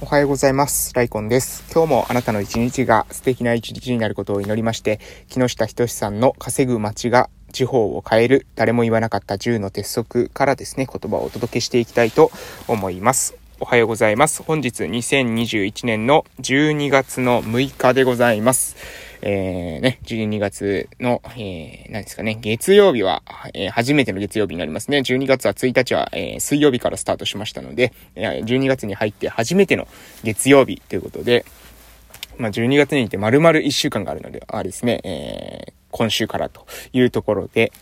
おはようございます。ライコンです。今日もあなたの一日が素敵な一日になることを祈りまして、木下仁さんの稼ぐ街が地方を変える誰も言わなかった10の鉄則からですね、言葉をお届けしていきたいと思います。おはようございます。本日2021年の12月の6日でございます。えー、ね、12月の、えー、何ですかね、月曜日は、えー、初めての月曜日になりますね。12月は1日は、えー、水曜日からスタートしましたので、12月に入って初めての月曜日ということで、まあ、12月にいて丸々1週間があるので、あれですね、えー、今週からというところで、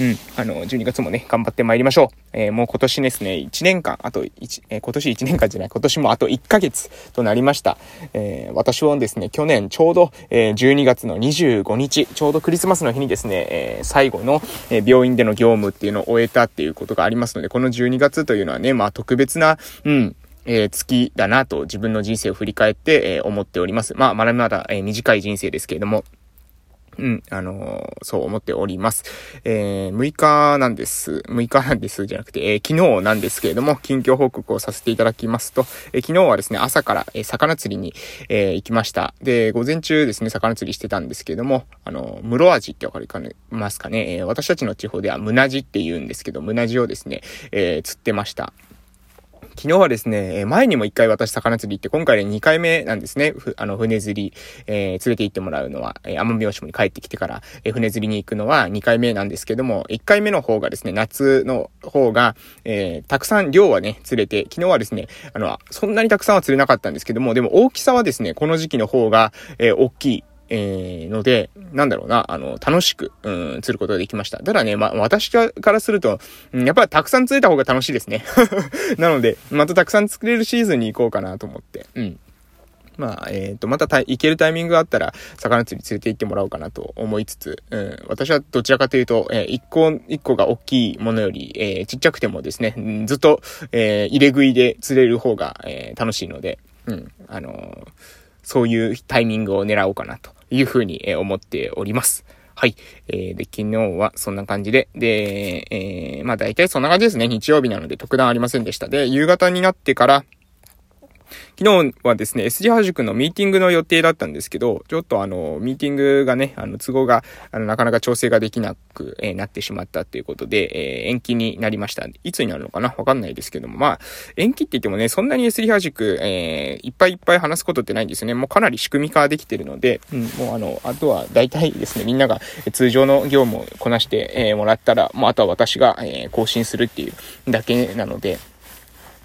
うん、あの、12月もね、頑張って参りましょう。えー、もう今年ですね、1年間、あと1、えー、今年1年間じゃない、今年もあと1ヶ月となりました。えー、私はですね、去年ちょうど、え、12月の25日、ちょうどクリスマスの日にですね、え、最後の、え、病院での業務っていうのを終えたっていうことがありますので、この12月というのはね、まあ特別な、うん、えー、月だなと自分の人生を振り返って、えー、思っております。まあ、まだまだ、えー、短い人生ですけれども、うん、あのー、そう思っております。えー、6日なんです。6日なんですじゃなくて、えー、昨日なんですけれども、近況報告をさせていただきますと、えー、昨日はですね、朝から、え、魚釣りに、え、行きました。で、午前中ですね、魚釣りしてたんですけれども、あの、室味ってわかりますかね、え、私たちの地方では胸地って言うんですけど、胸地をですね、え、釣ってました。昨日はですね、前にも一回私魚釣り行って、今回で2回目なんですね。あの、船釣り、えー、連れて行ってもらうのは、えー、奄美大島に帰ってきてから、えー、船釣りに行くのは2回目なんですけども、1回目の方がですね、夏の方が、えー、たくさん量はね、釣れて、昨日はですね、あの、そんなにたくさんは釣れなかったんですけども、でも大きさはですね、この時期の方が、えー、大きい。えー、ので、なんだろうな、あの、楽しく、うん、釣ることができました。ただね、まあ、私からすると、うん、やっぱりたくさん釣れた方が楽しいですね。なので、またたくさん釣れるシーズンに行こうかなと思って、うん。まあ、えっ、ー、と、また行けるタイミングがあったら、魚釣り連れて行ってもらおうかなと思いつつ、うん、私はどちらかというと、えー、一個一個が大きいものより、えー、ちっちゃくてもですね、ずっと、えー、入れ食いで釣れる方が、えー、楽しいので、うん、あのー、そういうタイミングを狙おうかなというふうに思っております。はい。えー、で、昨日はそんな感じで、で、えー、まあ大体そんな感じですね。日曜日なので特段ありませんでした。で、夕方になってから、昨日はですね、SG 原宿のミーティングの予定だったんですけど、ちょっとあの、ミーティングがね、あの、都合が、あの、なかなか調整ができなく、えー、なってしまったということで、えー、延期になりました。いつになるのかな？わかんないですけども、まあ、延期って言ってもね、そんなに SG 原宿、えー、いっぱいいっぱい話すことってないんですよね。もうかなり仕組み化できてるので、うん、もうあの、あとは大体ですね、みんなが通常の業務をこなして、え、もらったら、もうあとは私が、え、更新するっていうだけなので、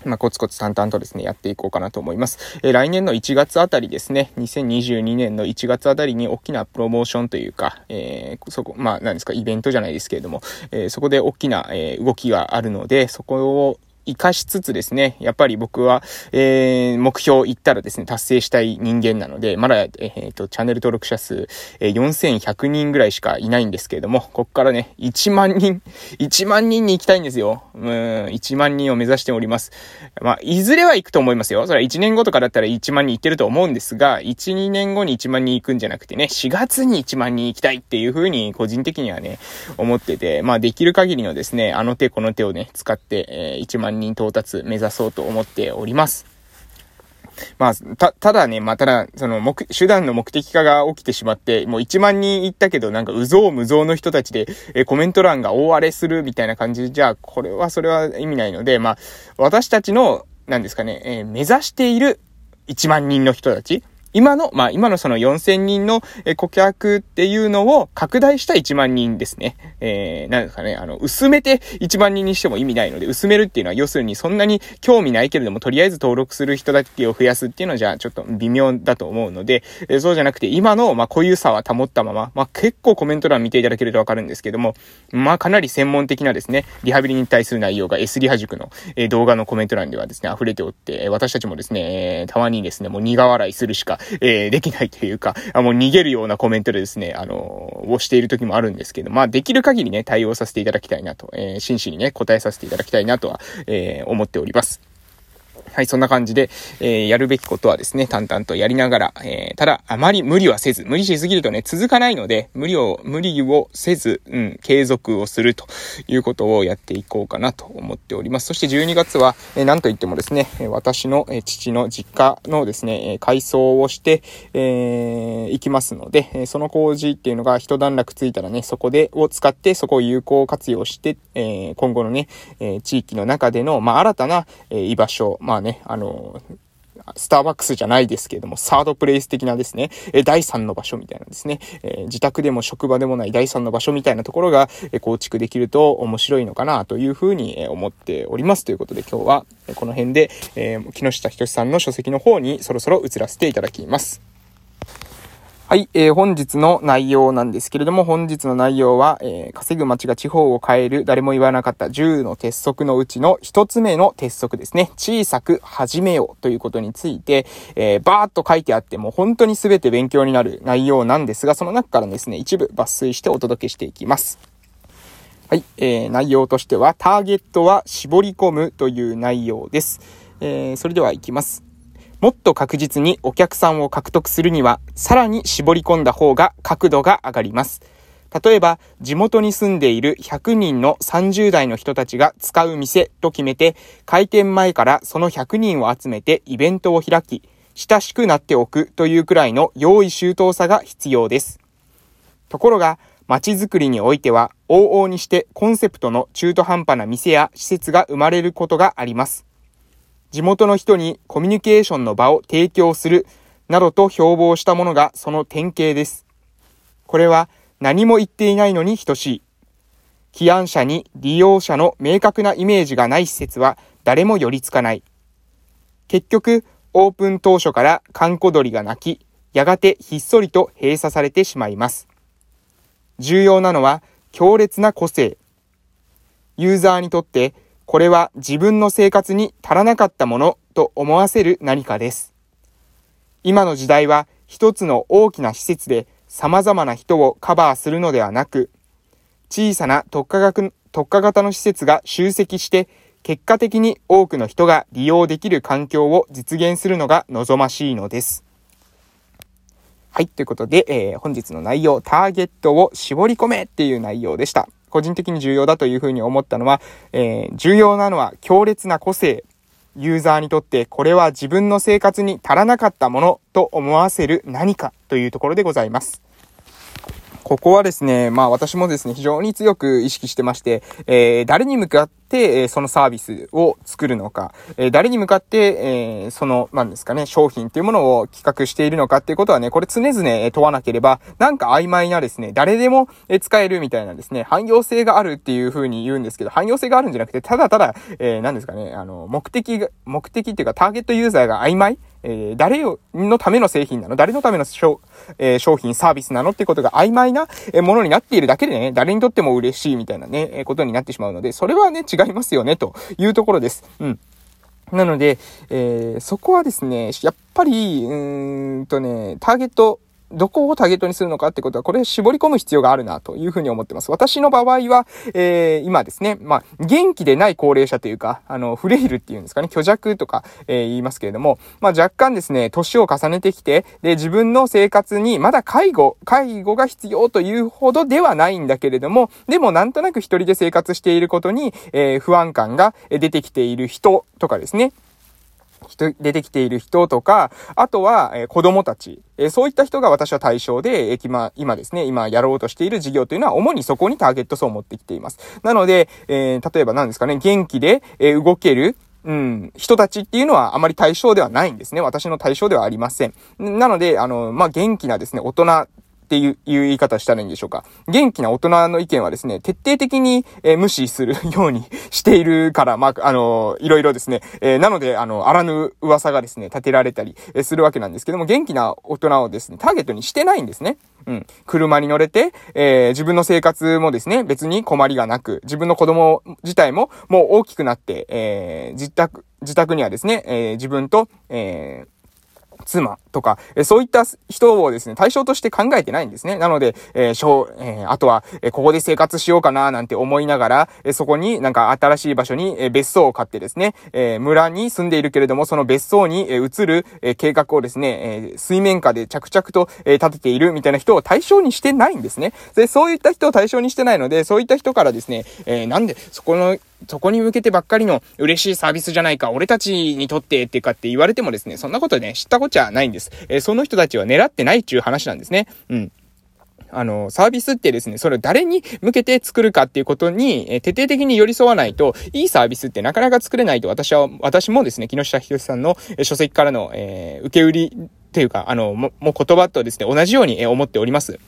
まあ、コツコツ淡々とですね、やっていこうかなと思います。えー、来年の1月あたりですね、2022年の1月あたりに大きなプロモーションというか、えー、そこ、まあ、何ですか、イベントじゃないですけれども、えー、そこで大きな、え動きがあるので、そこを、活かしつつですね、やっぱり僕は、えー、目標行ったらですね、達成したい人間なので、まだ、えっ、ー、と、チャンネル登録者数、えー、4100人ぐらいしかいないんですけれども、こっからね、1万人、1万人に行きたいんですよ。うん、1万人を目指しております。まあ、いずれは行くと思いますよ。それは1年後とかだったら1万人行ってると思うんですが、1、2年後に1万人行くんじゃなくてね、4月に1万人行きたいっていうふうに、個人的にはね、思ってて、まあ、できる限りのですね、あの手この手をね、使って、えー、1万人人到達目指そうと思っております。まあ、た、ただね、まあ、ただ、その、目、手段の目的化が起きてしまって、もう1万人行ったけど、なんか、うぞう無造の人たちで、えコメント欄が大荒れするみたいな感じじゃ、これは、それは意味ないので、まあ、私たちの、なんですかね、えー、目指している1万人の人たち、今の、まあ、今のその4000人の顧客っていうのを拡大した1万人ですね。えー、なんですかね、あの、薄めて1万人にしても意味ないので、薄めるっていうのは要するにそんなに興味ないけれども、とりあえず登録する人だけを増やすっていうのはじゃあちょっと微妙だと思うので、え、そうじゃなくて今の、まあ、固有さは保ったまま、まあ、結構コメント欄見ていただけるとわかるんですけども、まあ、かなり専門的なですね、リハビリに対する内容が S リハ塾の、え、動画のコメント欄ではですね、溢れておって、私たちもですね、え、たまにですね、もう苦笑いするしか、えー、できないというか、あもう逃げるようなコメントでですね、あのをしている時もあるんですけど、まあ、できる限りね、対応させていただきたいなと、えー、真摯にね、答えさせていただきたいなとは、えー、思っております。はい、そんな感じで、えー、やるべきことはですね、淡々とやりながら、えー、ただ、あまり無理はせず、無理しすぎるとね、続かないので、無理を、無理をせず、うん、継続をするということをやっていこうかなと思っております。そして12月は、えー、なんといってもですね、私の、え、父の実家のですね、改装をして、えー、いきますので、その工事っていうのが一段落ついたらね、そこで、を使って、そこを有効活用して、え今後のね、え地域の中での、まあ、新たな、え居場所、まあね、ね、あの、スターバックスじゃないですけれども、サードプレイス的なですね、え第3の場所みたいなですね、え自宅でも職場でもない第3の場所みたいなところが、え構築できると面白いのかなというふうに思っております。ということで今日はこの辺で、え木下仁さんの書籍の方にそろそろ移らせていただきます。はい、えー、本日の内容なんですけれども、本日の内容は、えー、稼ぐ街が地方を変える、誰も言わなかった10の鉄則のうちの一つ目の鉄則ですね。小さく始めようということについて、えー、バーっと書いてあっても本当に全て勉強になる内容なんですが、その中からですね、一部抜粋してお届けしていきます。はい、えー、内容としては、ターゲットは絞り込むという内容です。えー、それでは行きます。もっと確実にお客さんを獲得するには、さらに絞り込んだ方が角度が上がります。例えば、地元に住んでいる100人の30代の人たちが使う店と決めて、開店前からその100人を集めてイベントを開き、親しくなっておくというくらいの用意周到さが必要です。ところが、街づくりにおいては、往々にしてコンセプトの中途半端な店や施設が生まれることがあります。地元の人にコミュニケーションの場を提供する、などと標榜したものがその典型です。これは何も言っていないのに等しい。起案者に利用者の明確なイメージがない施設は誰も寄りつかない。結局、オープン当初から観光鳥が鳴き、やがてひっそりと閉鎖されてしまいます。重要なのは強烈な個性。ユーザーにとってこれは自分の生活に足らなかったものと思わせる何かです。今の時代は一つの大きな施設で様々な人をカバーするのではなく、小さな特化学特化型の施設が集積して、結果的に多くの人が利用できる環境を実現するのが望ましいのです。はい。ということで、えー、本日の内容、ターゲットを絞り込めっていう内容でした。個人的に重要だというふうに思ったのは、えー、重要なのは強烈な個性。ユーザーにとってこれは自分の生活に足らなかったものと思わせる何かというところでございます。ここはですね、まあ私もですね、非常に強く意識してまして、えー、誰に向かって、えそのサービスを作るのか、え誰に向かって、えその、なんですかね、商品っていうものを企画しているのかっていうことはね、これ常々問わなければ、なんか曖昧なですね、誰でも使えるみたいなですね、汎用性があるっていう風に言うんですけど、汎用性があるんじゃなくて、ただただ、えー、何ですかね、あの、目的が、目的っていうかターゲットユーザーが曖昧えー、誰のための製品なの？誰のための商,、えー、商品、サービスなの？ってことが曖昧なものになっているだけでね、誰にとっても嬉しいみたいなね、えことになってしまうので、それはね、違いますよね、というところです。うん。なので、えー、そこはですね、やっぱり、うーんとね、ターゲットどこをターゲットにするのかってことは、これ絞り込む必要があるなというふうに思ってます。私の場合は、えー、今ですね、まあ、元気でない高齢者というか、あの、フレイルっていうんですかね、虚弱とか、えー、言いますけれども、まあ、若干ですね、年を重ねてきて、で、自分の生活にまだ介護、介護が必要というほどではないんだけれども、でもなんとなく一人で生活していることに、えー、不安感が出てきている人とかですね、人、出てきている人とか、あとは、え、子供たち、え、そういった人が私は対象で、えー、今、今ですね、今やろうとしている事業というのは、主にそこにターゲット層を持ってきています。なので、えー、例えば何ですかね、元気で、え、動ける、うん、人たちっていうのはあまり対象ではないんですね。私の対象ではありません。なので、あの、まあ、元気なですね、大人っていう言い方したらいいんでしょうか。元気な大人の意見はですね、徹底的に、えー、無視するようにしているから、まあ、あのー、いろいろですね、えー、なので、あの、あらぬ噂がですね、立てられたり、えするわけなんですけども、元気な大人をですね、ターゲットにしてないんですね。うん。車に乗れて、えー、自分の生活もですね、別に困りがなく、自分の子供自体ももう大きくなって、えー、自宅、自宅にはですね、えー、自分と、えー、妻とか、えそういった人をですね、対象として考えてないんですね。なので、えー、小、えー、あとは、えここで生活しようかななんて思いながら、えそこになんか新しい場所に、え別荘を買ってですね、え村に住んでいるけれども、その別荘に、え移る、え計画をですね、え水面下で着々と、え立てているみたいな人を対象にしてないんですね。で、そういった人を対象にしてないので、そういった人からですね、え、なんで、そこの、そこに向けてばっかりの嬉しいサービスじゃないか、俺たちにとってってかって言われてもですね、そんなことね、知ったこっちゃないんです。えー、その人たちは狙ってないっていう話なんですね。うん。あの、サービスってですね、それを誰に向けて作るかっていうことに、え徹底的に寄り添わないと、いいサービスってなかなか作れないと私は、私もですね、木下博さんの書籍からの、えー、受け売りっていうか、あの、も、もう言葉とですね、同じように思っております。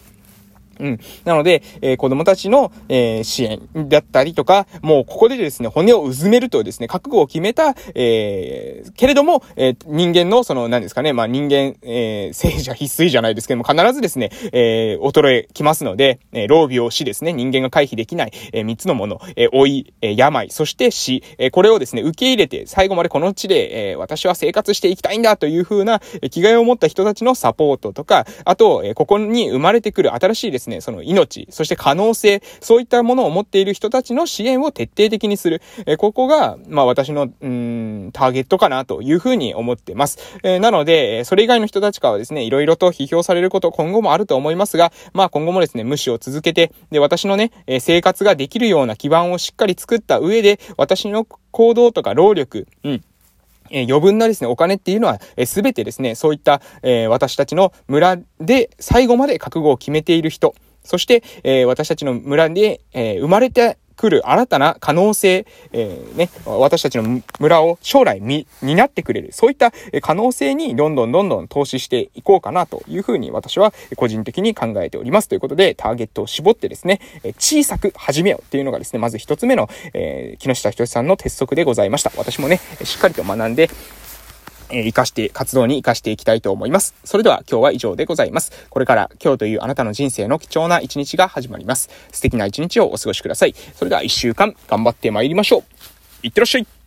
うん。なので、えー、子供たちの、えー、支援だったりとか、もうここでですね、骨をうずめるとですね、覚悟を決めた、えー、けれども、え、人間の、その、何ですかね、まあ、人間、えー、聖者必須じゃないですけども、必ずですね、え、衰えきますので、えー、老病死ですね、人間が回避できない、えー、三つのもの、え、老い、え、病、そして死、え、これをですね、受け入れて、最後までこの地で、え、私は生活していきたいんだという風な、えー、気概を持った人たちのサポートとか、あと、え、ここに生まれてくる新しいですね、ね、その命、そして可能性、そういったものを持っている人たちの支援を徹底的にする。えここが、まあ私の、うん、ターゲットかなというふうに思ってます。えなので、それ以外の人たちからはですね、いろいろと批評されること今後もあると思いますが、まあ今後もですね、無視を続けて、で、私のね、え生活ができるような基盤をしっかり作った上で、私の行動とか労力、うん、え余分なですね、お金っていうのは、えー、全てですね、そういった、えー、私たちの村で最後まで覚悟を決めている人、そして、えー、私たちの村で、えー、生まれてくる新たな可能性、えー、ね、私たちの村を将来に担ってくれる、そういった可能性にどんどんどんどん投資していこうかなというふうに私は個人的に考えております。ということで、ターゲットを絞ってですね、小さく始めようっていうのがですね、まず一つ目の、えー、木下仁さんの鉄則でございました。私もね、しっかりと学んで、え活かして、活動に活かしていきたいと思います。それでは今日は以上でございます。これから今日というあなたの人生の貴重な一日が始まります。素敵な一日をお過ごしください。それでは一週間頑張って参りましょう。いってらっしゃい